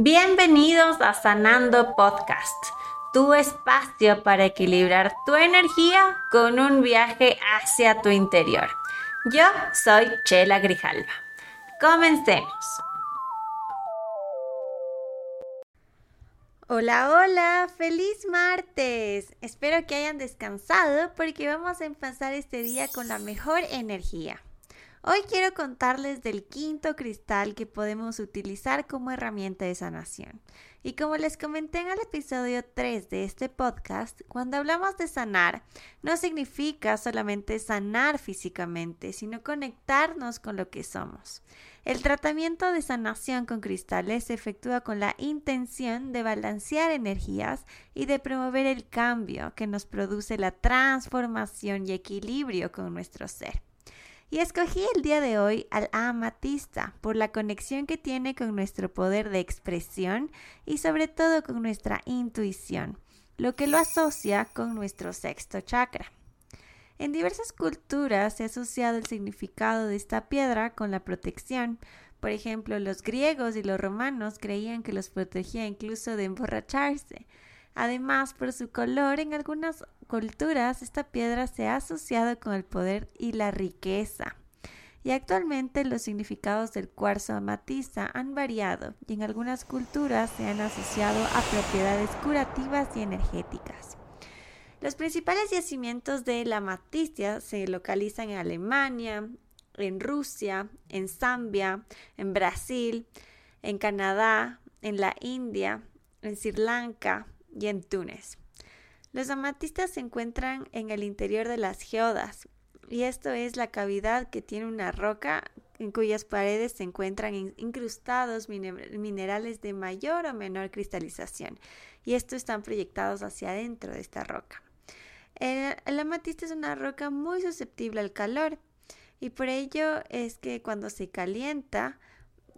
Bienvenidos a Sanando Podcast, tu espacio para equilibrar tu energía con un viaje hacia tu interior. Yo soy Chela Grijalva. Comencemos. Hola, hola, feliz martes. Espero que hayan descansado porque vamos a empezar este día con la mejor energía. Hoy quiero contarles del quinto cristal que podemos utilizar como herramienta de sanación. Y como les comenté en el episodio 3 de este podcast, cuando hablamos de sanar, no significa solamente sanar físicamente, sino conectarnos con lo que somos. El tratamiento de sanación con cristales se efectúa con la intención de balancear energías y de promover el cambio que nos produce la transformación y equilibrio con nuestro ser. Y escogí el día de hoy al amatista por la conexión que tiene con nuestro poder de expresión y sobre todo con nuestra intuición, lo que lo asocia con nuestro sexto chakra. En diversas culturas se ha asociado el significado de esta piedra con la protección. Por ejemplo, los griegos y los romanos creían que los protegía incluso de emborracharse. Además, por su color, en algunas culturas esta piedra se ha asociado con el poder y la riqueza. Y actualmente los significados del cuarzo amatista han variado y en algunas culturas se han asociado a propiedades curativas y energéticas. Los principales yacimientos de la amatista se localizan en Alemania, en Rusia, en Zambia, en Brasil, en Canadá, en la India, en Sri Lanka, y en Túnez. Los amatistas se encuentran en el interior de las geodas, y esto es la cavidad que tiene una roca en cuyas paredes se encuentran incrustados minerales de mayor o menor cristalización, y estos están proyectados hacia adentro de esta roca. El, el amatista es una roca muy susceptible al calor, y por ello es que cuando se calienta,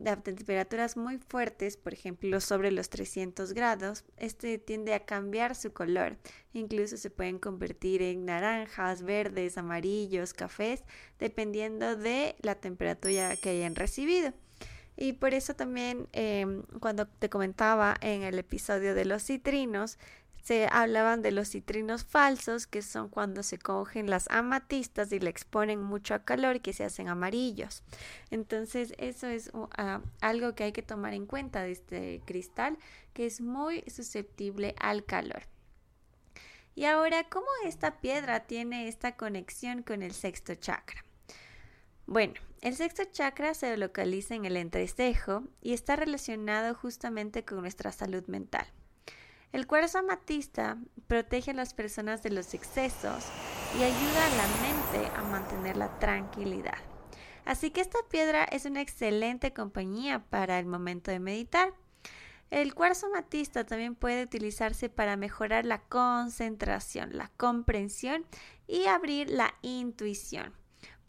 a temperaturas muy fuertes, por ejemplo sobre los 300 grados, este tiende a cambiar su color. Incluso se pueden convertir en naranjas, verdes, amarillos, cafés, dependiendo de la temperatura que hayan recibido. Y por eso también em, cuando te comentaba en el episodio de los citrinos, se hablaban de los citrinos falsos, que son cuando se cogen las amatistas y le exponen mucho a calor y que se hacen amarillos. Entonces, eso es ah, algo que hay que tomar en cuenta de este cristal, que es muy susceptible al calor. Y ahora, ¿cómo esta piedra tiene esta conexión con el sexto chakra? Bueno, el sexto chakra se localiza en el entrecejo y está relacionado justamente con nuestra salud mental. El cuarzo amatista protege a las personas de los excesos y ayuda a la mente a mantener la tranquilidad. Así que esta piedra es una excelente compañía para el momento de meditar. El cuarzo amatista también puede utilizarse para mejorar la concentración, la comprensión y abrir la intuición.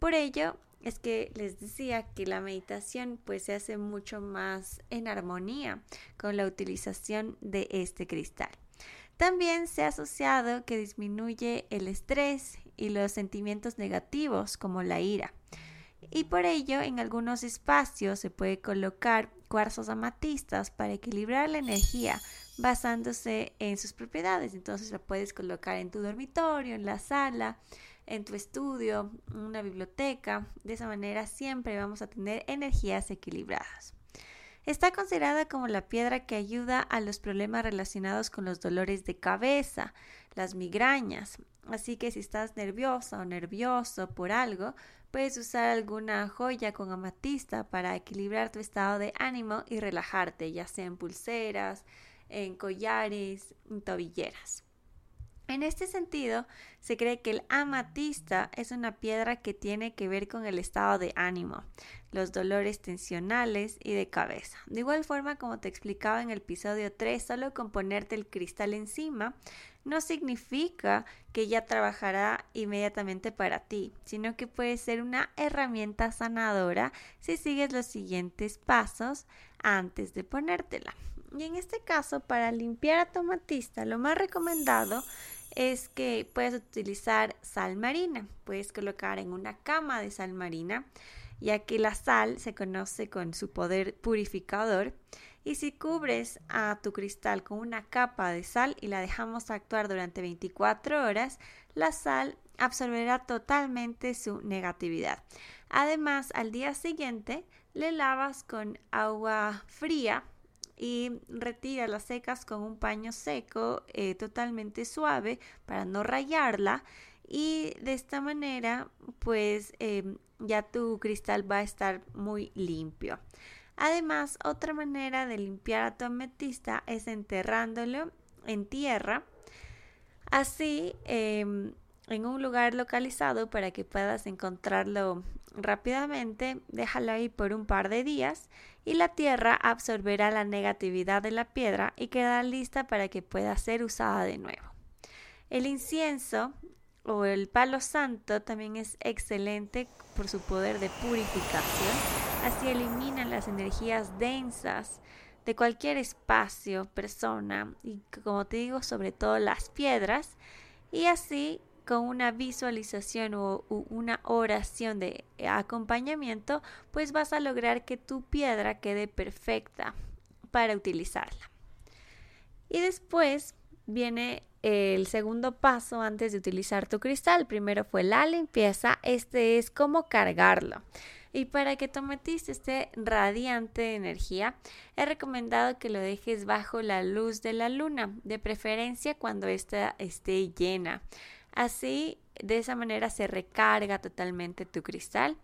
Por ello, es que les decía que la meditación pues se hace mucho más en armonía con la utilización de este cristal. También se ha asociado que disminuye el estrés y los sentimientos negativos como la ira. Y por ello en algunos espacios se puede colocar cuarzos amatistas para equilibrar la energía basándose en sus propiedades. Entonces la puedes colocar en tu dormitorio, en la sala, en tu estudio, una biblioteca. De esa manera siempre vamos a tener energías equilibradas. Está considerada como la piedra que ayuda a los problemas relacionados con los dolores de cabeza, las migrañas. Así que si estás nerviosa o nervioso por algo, puedes usar alguna joya con amatista para equilibrar tu estado de ánimo y relajarte, ya sea en pulseras, en collares, en tobilleras. En este sentido, se cree que el amatista es una piedra que tiene que ver con el estado de ánimo, los dolores tensionales y de cabeza. De igual forma, como te explicaba en el episodio 3, solo con ponerte el cristal encima no significa que ya trabajará inmediatamente para ti, sino que puede ser una herramienta sanadora si sigues los siguientes pasos antes de ponértela. Y en este caso, para limpiar a tu amatista, lo más recomendado es que puedes utilizar sal marina. Puedes colocar en una cama de sal marina, ya que la sal se conoce con su poder purificador Y si cubres a tu cristal con una capa de sal y la dejamos actuar durante 24 horas, la sal absorberá totalmente su negatividad. Además, al día siguiente le lavas con agua fría y retira las secas con un paño seco eh, totalmente suave para no rayarla y de esta manera pues em, ya tu cristal va a estar muy limpio. Además, otra manera de limpiar a tu ametista es enterrándolo en tierra. Así, em, en un lugar localizado para que puedas encontrarlo rápidamente, déjalo ahí por un par de días y la tierra absorberá la negatividad de la piedra y quedará lista para que pueda ser usada de nuevo. El incienso o el palo santo también es excelente por su poder de purificación. Así elimina las energías densas de cualquier espacio, persona y como te digo, sobre todo las piedras. Y así con una visualización o una oración de acompañamiento, pues vas a lograr que tu piedra quede perfecta para utilizarla. Y después viene el segundo paso antes de utilizar tu cristal. Primero fue la limpieza, este es cómo cargarlo. Y para que tu ametista esté radiante de energía, he recomendado que lo dejes bajo la luz de la luna, de preferencia cuando ésta esté llena. Así, de esa manera se recarga totalmente tu cristal.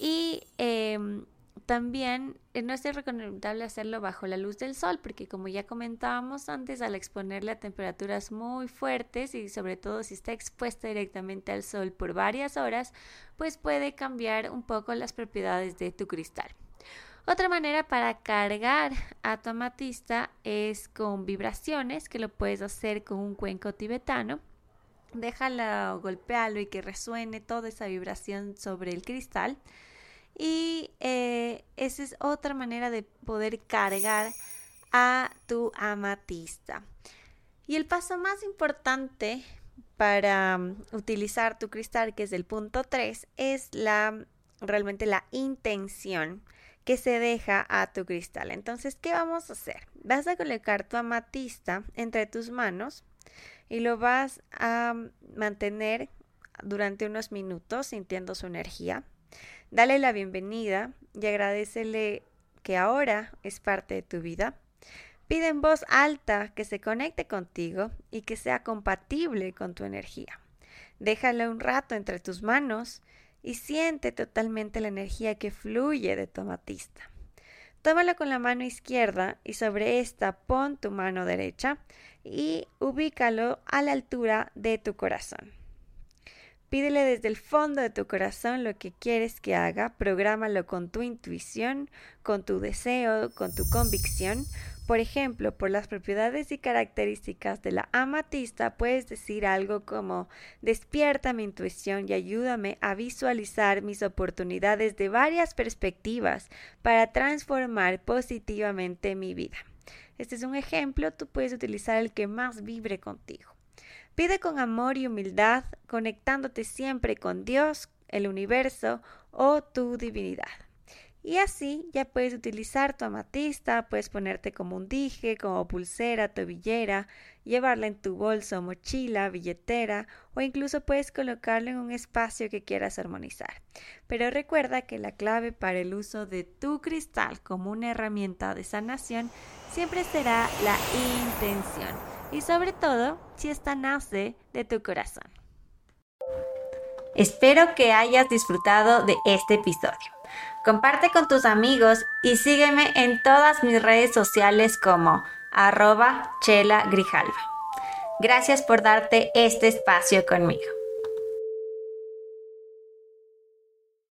Y em, también eh, no es recomendable hacerlo bajo la luz del sol porque como ya comentábamos antes, al exponerle a temperaturas muy fuertes y sobre todo si está expuesta directamente al sol por varias horas, pues puede cambiar un poco las propiedades de tu cristal. Otra manera para cargar a tu amatista es con vibraciones, que lo puedes hacer con un cuenco tibetano. Déjalo, golpearlo y que resuene toda esa vibración sobre el cristal. Y eh, esa es otra manera de poder cargar a tu amatista. Y el paso más importante para um, utilizar tu cristal, que es el punto 3, es la realmente la intención que se deja a tu cristal. Entonces, ¿qué vamos a hacer? Vas a colocar tu amatista entre tus manos y lo vas a mantener durante unos minutos sintiendo su energía. Dale la bienvenida y agradecele que ahora es parte de tu vida. Pide en voz alta que se conecte contigo y que sea compatible con tu energía. Déjala un rato entre tus manos y siente totalmente la energía que fluye de tu amatista. Tómalo con la mano izquierda y sobre esta pon tu mano derecha y ubícalo a la altura de tu corazón. Pídele desde el fondo de tu corazón lo que quieres que haga, prográmalo con tu intuición, con tu deseo, con tu convicción. Por ejemplo, por las propiedades y características de la amatista, puedes decir algo como despierta mi intuición y ayúdame a visualizar mis oportunidades de varias perspectivas para transformar positivamente mi vida. Este es un ejemplo, tú puedes utilizar el que más vibre contigo. Pide con amor y humildad, conectándote siempre con Dios, el universo o tu divinidad. Y así ya puedes utilizar tu amatista, puedes ponerte como un dije, como pulsera, tobillera, llevarla en tu bolso, mochila, billetera o incluso puedes colocarlo en un espacio que quieras armonizar. Pero recuerda que la clave para el uso de tu cristal como una herramienta de sanación siempre será la intención y sobre todo si esta nace de tu corazón. Espero que hayas disfrutado de este episodio. Comparte con tus amigos y sígueme en todas mis redes sociales como arroba chela grijalva. Gracias por darte este espacio conmigo.